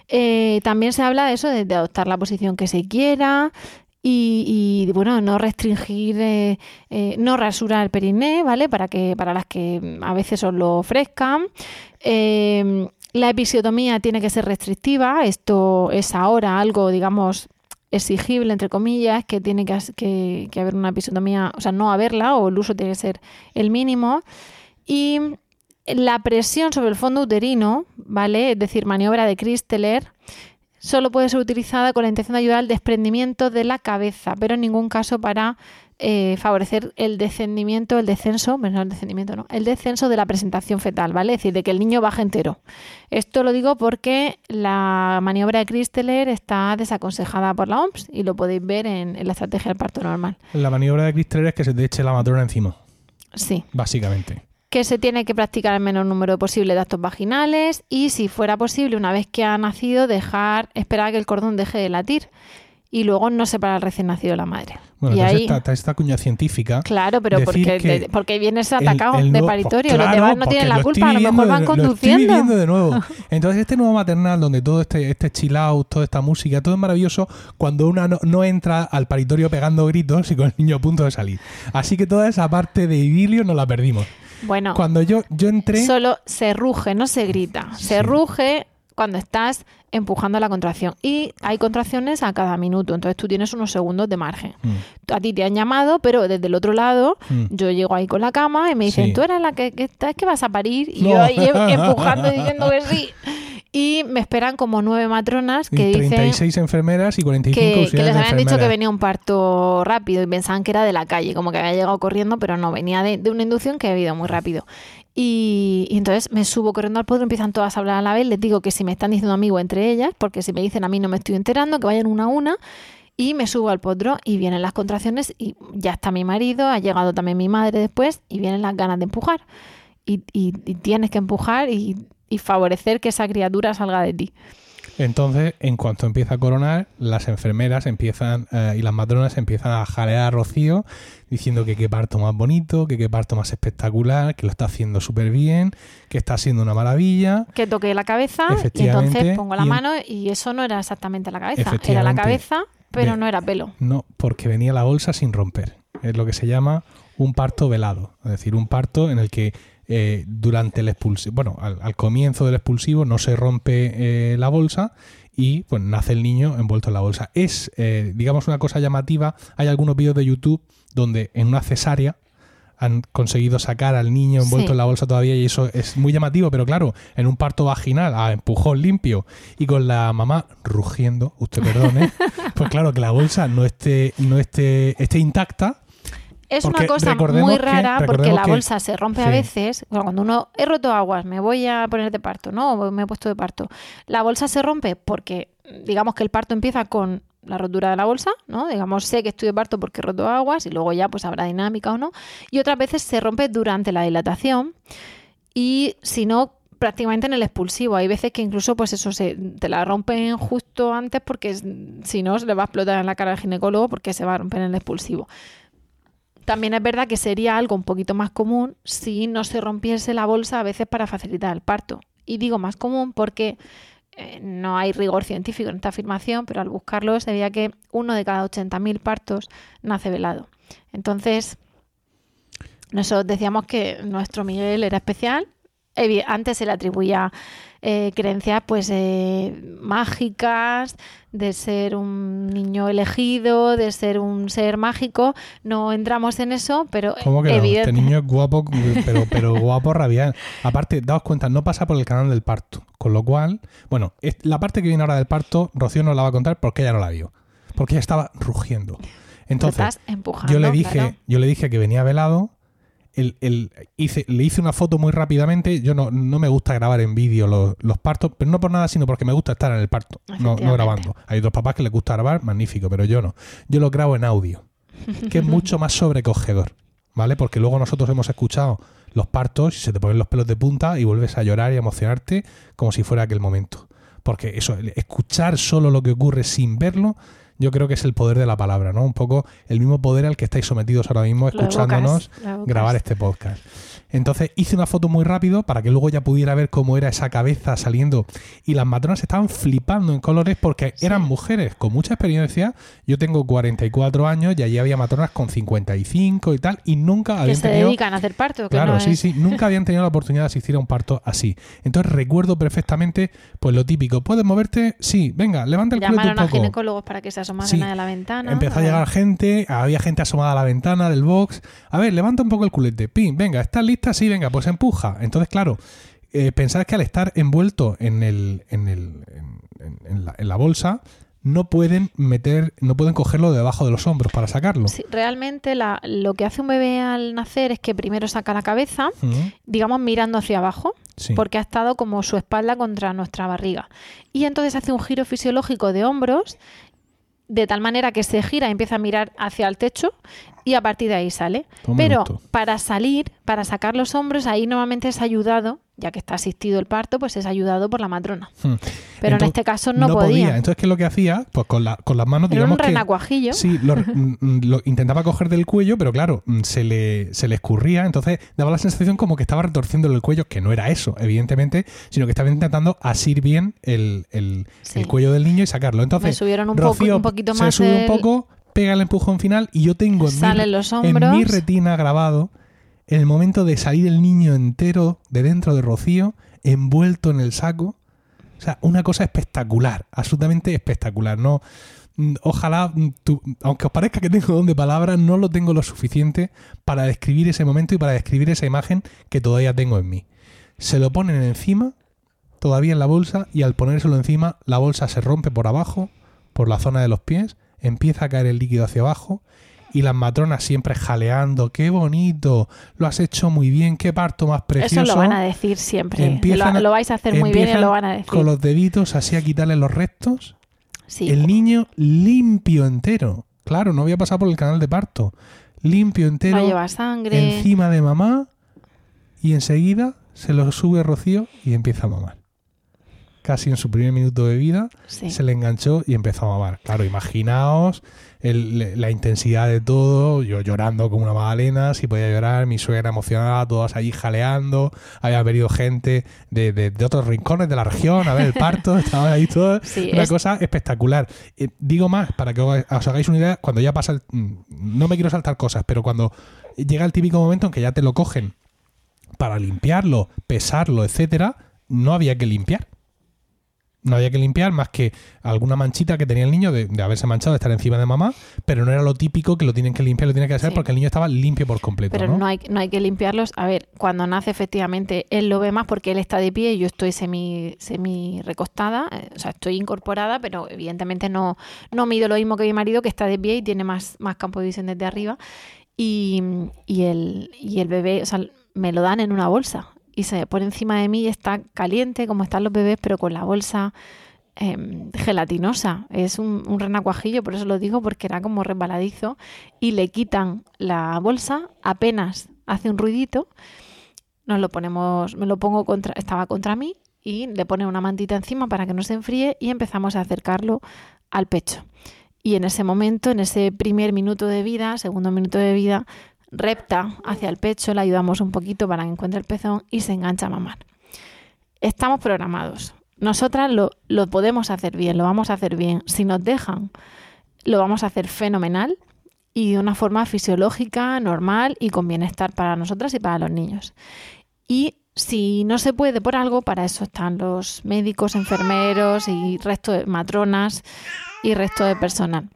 Eh, también se habla de eso, de, de adoptar la posición que se quiera. Y, bueno, no restringir, eh, eh, no rasurar el periné, ¿vale? Para que, para las que mm, a veces os lo ofrezcan. Eh, la episiotomía tiene que ser restrictiva. Esto es ahora algo, digamos, exigible, entre comillas, que tiene que, que haber una episiotomía, o sea, no haberla, o el uso tiene que ser el mínimo. Y la presión sobre el fondo uterino, ¿vale? Es decir, maniobra de Christeler, solo puede ser utilizada con la intención de ayudar al desprendimiento de la cabeza, pero en ningún caso para eh, favorecer el descendimiento, el descenso, no el descendimiento, no, el descenso de la presentación fetal, ¿vale? Es decir, de que el niño baje entero. Esto lo digo porque la maniobra de Christeler está desaconsejada por la OMS y lo podéis ver en, en la estrategia del parto normal. La maniobra de Cristeler es que se te eche la matrona encima, Sí. básicamente. Que se tiene que practicar el menor número posible de actos vaginales y si fuera posible una vez que ha nacido dejar esperar a que el cordón deje de latir y luego no separar al recién nacido de la madre. Bueno, y ahí, esta, está esta cuña científica. claro, pero porque, de- porque vienes atacado el de paritorio, pues los claro, demás no tienen la culpa, a lo mejor van de- Lo estoy conduciendo. de nuevo. Entonces, este nuevo maternal donde todo este, este chill out, toda esta música, todo es maravilloso cuando una no, no entra al paritorio pegando gritos y con el niño a punto de salir. Así que toda esa parte de idilio nos la perdimos. Bueno, Cuando yo, yo entré. solo se ruge, no se grita. Se ruge cuando estás empujando la contracción. Y hay contracciones a cada minuto, entonces tú tienes unos segundos de margen. Mm. A ti te han llamado, pero desde el otro lado Mm. yo llego ahí con la cama y me dicen, Sí. tú eres la que, que estás que vas a parir. Y No. yo ahí em- empujando diciendo que sí. Y me esperan como nueve matronas que y dicen 36 enfermeras y 45 que, que les habían dicho que venía un parto rápido y pensaban que era de la calle, como que había llegado corriendo, pero no, venía de, de una inducción que había ido muy rápido. Y, y entonces me subo corriendo al potro, empiezan todas a hablar a la vez, les digo que si me están diciendo amigo entre ellas, porque si me dicen a mí no me estoy enterando, que vayan una a una, y me subo al potro y vienen las contracciones y ya está mi marido, ha llegado también mi madre después y vienen las ganas de empujar. Y, y- y tienes que empujar y, y favorecer que esa criatura salga de ti. Entonces, en cuanto empieza a coronar, las enfermeras empiezan eh, y las matronas empiezan a jalear a Rocío diciendo que qué parto más bonito, que qué parto más espectacular, que lo está haciendo súper bien, que está siendo una maravilla. que toqué la cabeza y entonces pongo la y en- mano y eso no era exactamente la cabeza, era la cabeza, pero no era pelo. No, porque venía la bolsa sin romper. Es lo que se llama un parto velado. Es decir, un parto en el que eh, durante el expulsivo, bueno, al, al comienzo del expulsivo no se rompe eh, la bolsa y pues nace el niño envuelto en la bolsa. Es, eh, digamos, una cosa llamativa. Hay algunos vídeos de YouTube donde en una cesárea han conseguido sacar al niño envuelto Sí. en la bolsa todavía y eso es muy llamativo, pero claro, en un parto vaginal a empujón limpio y con la mamá rugiendo, usted perdone, pues claro que la bolsa no esté, no esté, esté intacta. Es Porque una cosa muy que- rara porque la que- bolsa se rompe a veces. Bueno, cuando uno he roto aguas, me voy a poner de parto, ¿no? O me he puesto de parto. La bolsa se rompe porque, digamos que el parto empieza con la rotura de la bolsa, ¿no? Digamos, sé que estoy de parto porque he roto aguas y luego ya pues habrá dinámica o no. Y otras veces se rompe durante la dilatación y si no prácticamente en el expulsivo. Hay veces que incluso pues eso se te la rompen justo antes porque si no se le va a explotar en la cara al ginecólogo porque se va a romper en el expulsivo. También es verdad que sería algo un poquito más común si no se rompiese la bolsa a veces para facilitar el parto. Y digo más común porque eh, no hay rigor científico en esta afirmación, pero al buscarlo se veía que uno de cada 80.000 partos nace velado. Entonces, nosotros decíamos que nuestro Miguel era especial. Antes se le atribuía eh, creencias pues eh, mágicas, de ser un niño elegido, de ser un ser mágico. No entramos en eso, pero ¿Cómo que no? Este niño es guapo, pero, pero guapo rabiar. Aparte, daos cuenta, no pasa por el canal del parto. Con lo cual, bueno, la parte que viene ahora del parto, Rocío nos la va a contar porque ella no la vio. Porque ella estaba rugiendo. Entonces, yo le dije, claro. yo le dije que venía velado. El, el- hice, le hice una foto muy rápidamente. Yo no, no me gusta grabar en vídeo los, los partos, pero no por nada, sino porque me gusta estar en el parto, no, grabando. Hay otros papás que les gusta grabar, magnífico, pero yo no. Yo lo grabo en audio, que es mucho más sobrecogedor, ¿vale? Porque luego nosotros hemos escuchado los partos y se te ponen los pelos de punta y vuelves a llorar y a emocionarte como si fuera aquel momento. Porque eso, escuchar solo lo que ocurre sin verlo, yo creo que es el poder de la palabra, ¿no? Un poco el mismo poder al que estáis sometidos ahora mismo escuchándonos grabar este podcast. Entonces hice una foto muy rápido para que luego ya pudiera ver cómo era esa cabeza saliendo. Y las matronas estaban flipando en colores porque eran mujeres con mucha experiencia. Yo tengo 44 años y allí había matronas con 55 y tal. Y nunca que habían se tenido... dedican a hacer parto. que Claro, no sí, es- sí. Nunca habían tenido la oportunidad de asistir a un parto así. Entonces recuerdo perfectamente, pues lo típico. ¿Puedes moverte? Sí, venga, levanta el culete un Llamaron a poco. ginecólogos para que se asomasen Sí. a la ventana. Empezó a llegar gente, había gente asomada a la ventana del box. A ver, levanta un poco el culete. Pin, venga, ¿estás lista? Sí, venga, pues empuja. Entonces, claro, eh, pensad que al estar envuelto en, el, en, el, en, en- la, en la bolsa, no pueden meter, no pueden cogerlo debajo de los hombros para sacarlo. Sí, realmente la- lo que hace un bebé al nacer es que primero saca la cabeza, digamos mirando hacia abajo, Sí. porque ha estado como su espalda contra nuestra barriga. Y entonces hace un giro fisiológico de hombros, de tal manera que se gira y empieza a mirar hacia el techo y a partir de ahí sale. Toma Pero esto. para salir, para sacar los hombros, ahí normalmente es ayudado, ya que está asistido el parto, pues es ayudado por la matrona. Hmm. Pero en este caso no, podía. Entonces, ¿qué es lo que hacía? Pues con, la- con las manos, Era digamos un que... renacuajillo. Sí, lo, mm, mm, lo intentaba coger del cuello, pero claro, mm, se le, se le escurría, entonces daba la sensación como que estaba retorciéndole el cuello, que no era eso, evidentemente, sino que estaba intentando asir bien el, el- Sí. el cuello del niño y sacarlo. Entonces, Me subieron un poco- Rocío un poquito se más sube un poco, pega el empujón final y yo tengo en, mi, los en mi retina grabado el momento de salir el niño entero de dentro de Rocío, envuelto en el saco. O sea, una cosa espectacular, absolutamente espectacular. No, mm, ojalá, mm, tú- aunque os parezca que tengo don de palabras, no lo tengo lo suficiente para describir ese momento y para describir esa imagen que todavía tengo en mí. Se lo ponen encima, todavía en la bolsa, y al ponérselo encima, la bolsa se rompe por abajo, por la zona de los pies, empieza a caer el líquido hacia abajo. Y las matronas siempre jaleando, qué bonito, lo has hecho muy bien, qué parto más precioso. Eso lo van a decir siempre. Empiezan lo, lo vais a hacer muy bien y lo van a decir. Con los deditos así a quitarle los restos. Sí. El niño limpio entero. Claro, no había pasado por el canal de parto. Limpio entero. No lleva sangre. Encima de mamá. Y enseguida se lo sube Rocío y empieza a mamar. Casi en su primer minuto de vida Sí. se le enganchó y empezó a mamar. Claro, imaginaos el- la intensidad de todo. Yo llorando como una magdalena, si podía llorar. Mi suegra emocionada, todas allí jaleando. Había venido gente de, de- de otros rincones de la región a ver el parto. Estaban ahí todos. Sí, una es- cosa espectacular. Eh, digo más, para que os os hagáis una idea, cuando ya pasa el- mm, No me quiero saltar cosas, pero cuando llega el típico momento en que ya te lo cogen para limpiarlo, pesarlo, etcétera, no había que limpiar. No había que limpiar más que alguna manchita que tenía el niño de, de haberse manchado, de estar encima de mamá, pero no era lo típico que lo tienen que limpiar, lo tienen que hacer Sí. porque el niño estaba limpio por completo. Pero ¿no? ¿no? hay, no hay que limpiarlos. A ver, cuando nace efectivamente él lo ve más porque él está de pie y yo estoy semi, semi recostada, eh, o sea, estoy incorporada, pero evidentemente no, no mido lo mismo que mi marido que está de pie y tiene más, más campo de visión desde arriba. Y, y, el, y el bebé, o sea, me lo dan en una bolsa y se pone encima de mí y está caliente como están los bebés, pero con la bolsa em, gelatinosa. Es un, un renacuajillo, por eso lo digo, porque era como resbaladizo. Y le quitan la bolsa, apenas hace un ruidito. Nos lo ponemos, me lo pongo contra, estaba contra mí y le pone una mantita encima para que no se enfríe y empezamos a acercarlo al pecho. Y en ese momento, en ese primer minuto de vida, segundo minuto de vida, repta hacia el pecho, le ayudamos un poquito para que encuentre el pezón y se engancha a mamar. Estamos programados. Nosotras lo podemos hacer bien, lo vamos a hacer bien. Si nos dejan, lo vamos a hacer fenomenal y de una forma fisiológica, normal y con bienestar para nosotras y para los niños. Y si no se puede por algo, para eso están los médicos, enfermeros y resto de matronas y resto de personal.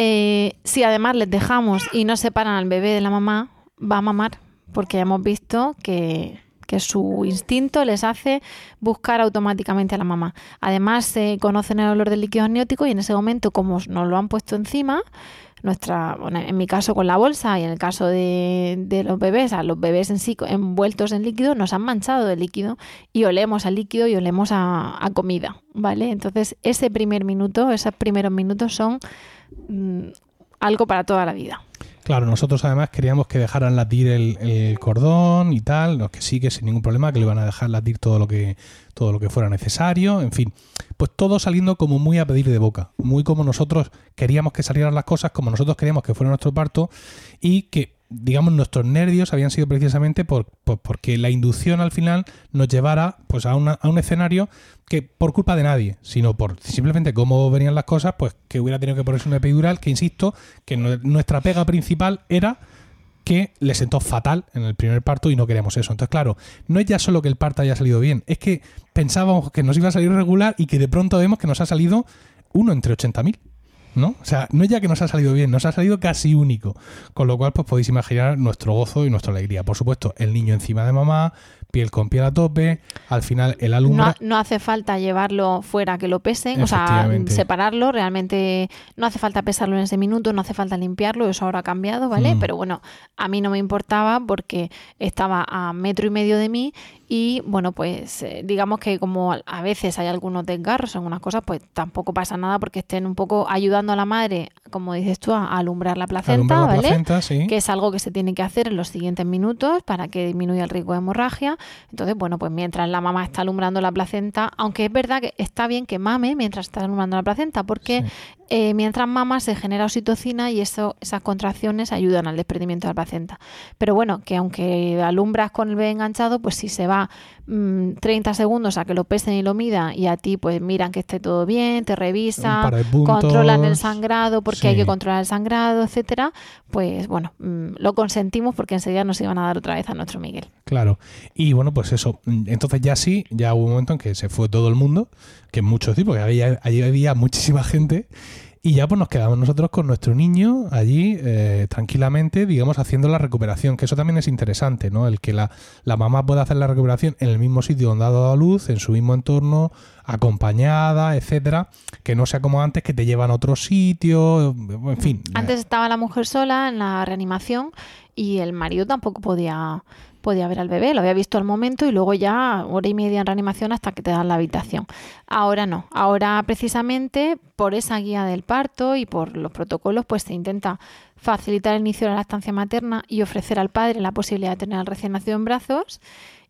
Eh, si además les dejamos y no separan al bebé de la mamá, va a mamar, porque ya hemos visto que, que su instinto les hace buscar automáticamente a la mamá. Además, se conocen el olor del líquido amniótico y en ese momento, como nos lo han puesto encima, nuestra, bueno, en mi caso con la bolsa y en el caso de, de los bebés, a los bebés en sí envueltos en líquido, nos han manchado de líquido y olemos al líquido y olemos a, a comida, ¿vale? Entonces, ese primer minuto, esos primeros minutos son mm, algo para toda la vida. Claro, nosotros además queríamos que dejaran latir el, el cordón y tal, los que sí que sin ningún problema, que le iban a dejar latir todo lo que todo lo que fuera necesario, en fin, pues todo saliendo como muy a pedir de boca, muy como nosotros queríamos que salieran las cosas, como nosotros queríamos que fuera nuestro parto y que digamos nuestros nervios habían sido precisamente por, por- porque la inducción al final nos llevara pues a, una- a un escenario que por culpa de nadie, sino por simplemente cómo venían las cosas, pues que hubiera tenido que ponerse una epidural, que insisto, que nue- nuestra pega principal era que le sentó fatal en el primer parto y no queríamos eso. Entonces, claro, no es ya solo que el parto haya salido bien, es que pensábamos que nos iba a salir regular y que de pronto vemos que nos ha salido uno entre 80.000. ¿No? O sea, no es ya que nos ha salido bien, nos ha salido casi único. Con lo cual, pues podéis imaginar nuestro gozo y nuestra alegría. Por supuesto, el niño encima de mamá, piel con piel a tope, al final el No, alumbra. no hace falta llevarlo fuera que lo pesen, o sea, separarlo, realmente no hace falta pesarlo en ese minuto, no hace falta limpiarlo, eso ahora ha cambiado, ¿vale? Mm. Pero bueno, a mí no me importaba porque estaba a metro y medio de mí y bueno, pues eh, digamos que como a- veces hay algunos desgarros en unas cosas, pues tampoco pasa nada porque estén un poco ayudando a la madre, como dices tú, a alumbrar la placenta, Alumbrar la ¿vale? placenta, sí. Que es algo que se tiene que hacer en los siguientes minutos para que disminuya el riesgo de hemorragia. Entonces, bueno, pues mientras la mamá está alumbrando la placenta, aunque es verdad que está bien que mame mientras está alumbrando la placenta, porque eh, mientras mama se genera oxitocina y eso, esas contracciones ayudan al desprendimiento de la placenta. Pero bueno, que aunque alumbras con el bebé enganchado, pues si se va mm, 30 segundos a que lo pesen y lo midan y a ti pues miran que esté todo bien, te revisan, controlan el sangrado porque hay que controlar el sangrado, etcétera, pues bueno, mm, lo consentimos porque enseguida nos iban a dar otra vez a nuestro Miguel. Claro. Y bueno, pues eso. Entonces ya sí, ya hubo un momento en que se fue todo el mundo, que muchos sí, porque había, allí había muchísima gente. Y ya pues nos quedamos nosotros con nuestro niño allí eh, tranquilamente, digamos, haciendo la recuperación, que eso también es interesante, ¿no? El que la, la mamá pueda hacer la recuperación en el mismo sitio donde ha dado a luz, en su mismo entorno, acompañada, etcétera, que no sea como antes que te llevan a otro sitio, en fin. Antes estaba la mujer sola en la reanimación y el marido tampoco podía podía ver al bebé, lo había visto al momento y luego ya hora y media en reanimación hasta que te dan la habitación. Ahora no, ahora precisamente por esa guía del parto y por los protocolos pues se intenta facilitar el inicio de la lactancia materna y ofrecer al padre la posibilidad de tener al recién nacido en brazos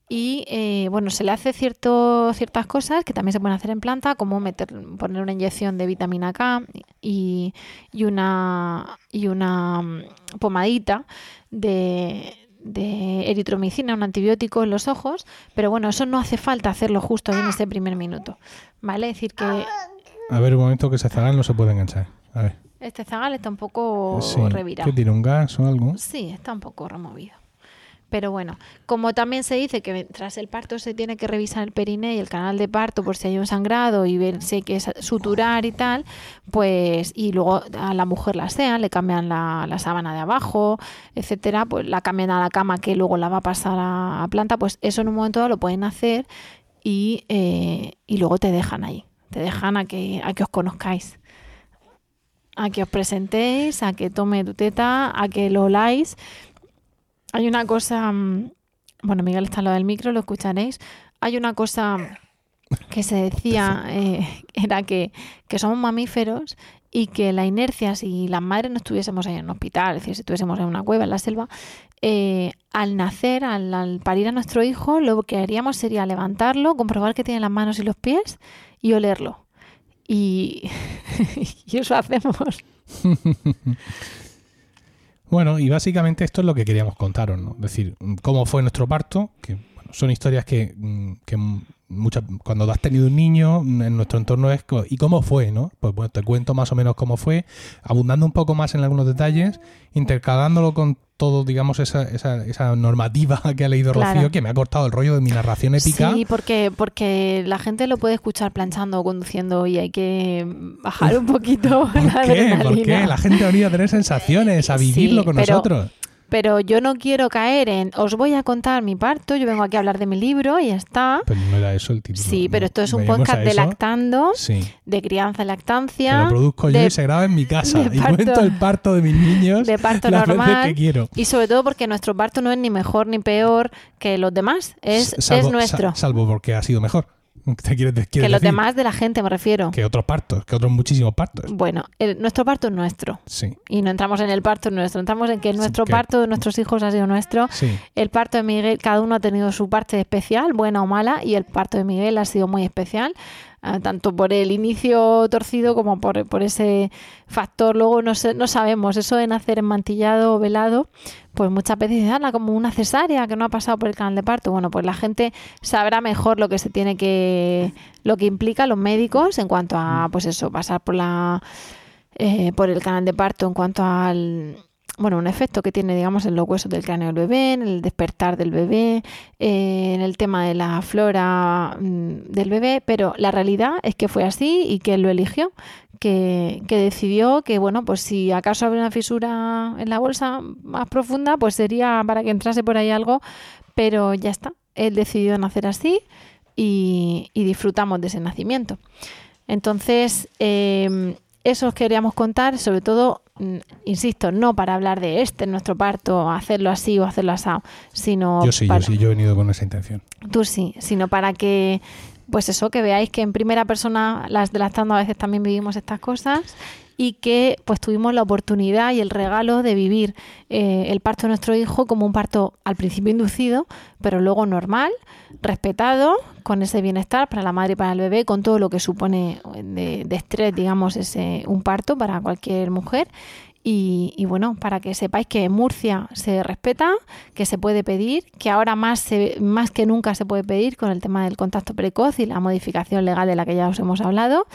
y eh, bueno, se le hace cierto, ciertas cosas que también se pueden hacer en planta, como meter, poner una inyección de vitamina K y, una y una mm, pomadita de, de eritromicina, un antibiótico en los ojos, pero bueno, eso no hace falta hacerlo justo en ese primer minuto. ¿Vale? Es decir, que A ver, un momento que ese zagal no se puede enganchar. A ver. este zagal está un poco Sí. revirado. ¿Qué tiene un gas o algo? Sí, está un poco removido. Pero bueno, como también se dice que tras el parto se tiene que revisar el periné y el canal de parto por si hay un sangrado y ver si hay que suturar y tal, pues y luego a la mujer la sean, le cambian la, la sábana de abajo, etcétera, pues la cambian a la cama que luego la va a pasar a, planta, pues eso en un momento dado lo pueden hacer y, eh, y luego te dejan ahí, te dejan a que, a que os conozcáis a que os presentéis, a que tome tu teta, a que lo oláis hay una cosa, mm, bueno, Miguel está al lado del micro, lo escucharéis. Hay una cosa que se decía, eh, era que, somos mamíferos y que la inercia, si las madres no estuviésemos en un hospital, es decir, si estuviésemos en una cueva, en la selva, eh, al nacer, al, parir a nuestro hijo, lo que haríamos sería levantarlo, comprobar que tiene las manos y los pies y olerlo. Y, y eso hacemos. Bueno, y básicamente esto es lo que queríamos contaros, ¿no? Es decir, cómo fue nuestro parto, que son historias que, mm, que muchas, cuando has tenido un niño en nuestro entorno es ¿y cómo fue? ¿no? Pues bueno, te cuento más o menos cómo fue, abundando un poco más en algunos detalles, intercalándolo con todo, digamos, esa, esa, esa normativa que ha leído Rocío, que me ha cortado el rollo de mi narración épica. Sí, porque, porque la gente lo puede escuchar planchando o conduciendo y hay que bajar un poquito ¿Por la qué? ¿Por qué? La gente ha venido a tener sensaciones, a vivirlo con nosotros pero yo no quiero caer en os voy a contar mi parto, yo vengo aquí a hablar de mi libro y ya está. Pero no era eso el título. Sí, pero esto es un podcast de lactando, de crianza y lactancia. Que lo produzco yo y se graba en mi casa y cuento el parto de mis niños de parto normal, que quiero. Y sobre todo porque nuestro parto no es ni mejor ni peor que los demás, es, es nuestro. salvo porque ha sido mejor que los demás de la gente me refiero. Que otros partos, que otros muchísimos partos. Bueno, nuestro parto es nuestro. Sí. Y no entramos en el parto nuestro, entramos en que nuestro parto de nuestros hijos ha sido nuestro. Sí. El parto de Miguel, cada uno ha tenido su parte especial, buena o mala, y el parto de Miguel ha sido muy especial. Ah, tanto por el inicio torcido como por, por ese factor. Luego no, no sabemos, eso de nacer enmantillado o velado, pues muchas veces dicen, como una cesárea que no ha pasado por el canal de parto. Bueno, pues la gente sabrá mejor lo que se tiene que, lo que implica los médicos en cuanto a, pues eso, pasar por la, eh, por el canal de parto en cuanto al bueno, un efecto que tiene, digamos, en los huesos del cráneo del bebé, en el despertar del bebé, eh, en el tema de la flora mm, del bebé, pero la realidad es que fue así y que él lo eligió, que, que, decidió que, bueno, pues si acaso había una fisura en la bolsa más profunda, pues sería para que entrase por ahí algo, pero ya está, él decidió nacer así y, disfrutamos de ese nacimiento. Entonces, eh, eso os queríamos contar, sobre todo Mm, insisto, no para hablar de este nuestro parto, hacerlo así o hacerlo así, sino... Yo sí, yo sí, yo he venido con esa intención. Tú sí, sino para que, pues eso, que veáis que en primera persona las de lactando a veces también vivimos estas cosas y que pues tuvimos la oportunidad y el regalo de vivir eh, el parto de nuestro hijo como un parto al principio inducido, pero luego normal, respetado, con ese bienestar para la madre y para el bebé, con todo lo que supone de, estrés, digamos, ese, un parto para cualquier mujer. Y, bueno, para que sepáis que Murcia se respeta, que se puede pedir, que ahora más, más que nunca se puede pedir con el tema del contacto precoz y la modificación legal de la que ya os hemos hablado.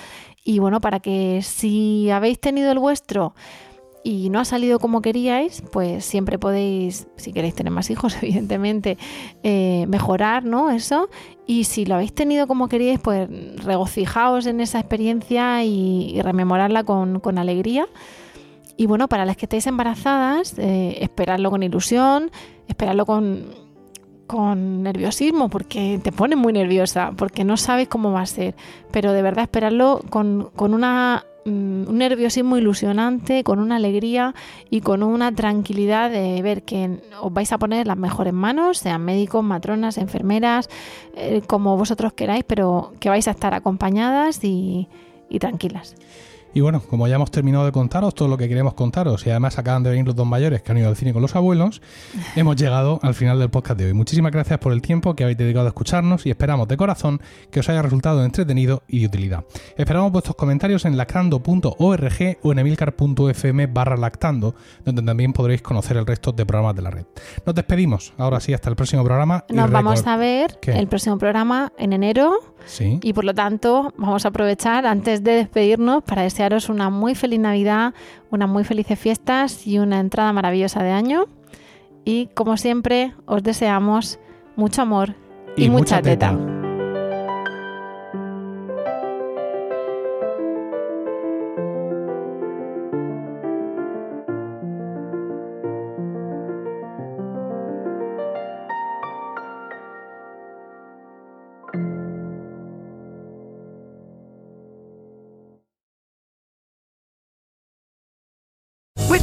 Y bueno, para que si habéis tenido el vuestro y no ha salido como queríais, pues siempre podéis, si queréis tener más hijos, evidentemente, eh, mejorar, ¿no? Eso. Y si lo habéis tenido como queríais, pues regocijaos en esa experiencia y, rememorarla con, alegría. Y bueno, para las que estéis embarazadas, eh, esperarlo con ilusión, esperarlo con, con nerviosismo, porque te pone muy nerviosa, porque no sabes cómo va a ser. Pero de verdad esperarlo con, con una Mm, un nerviosismo ilusionante, con una alegría y con una tranquilidad de ver que os vais a poner las mejores manos, sean médicos, matronas, enfermeras, eh, como vosotros queráis, pero que vais a estar acompañadas y tranquilas. Y bueno, como ya hemos terminado de contaros todo lo que queremos contaros y además acaban de venir los dos mayores que han ido al cine con los abuelos, hemos llegado al final del podcast de hoy. Muchísimas gracias por el tiempo que habéis dedicado a escucharnos y esperamos de corazón que os haya resultado entretenido y de utilidad. Esperamos vuestros comentarios en lactando.org o en emilcar.fm barra lactando, donde también podréis conocer el resto de programas de la red. Nos despedimos. Ahora sí, hasta el próximo programa. Nos vamos a ver el próximo programa en enero. Sí. Y por lo tanto, vamos a aprovechar antes de despedirnos para desear una muy feliz Navidad, unas muy felices fiestas y una entrada maravillosa de año. y como siempre os deseamos mucho amor y, Y mucha, mucha teta. teta.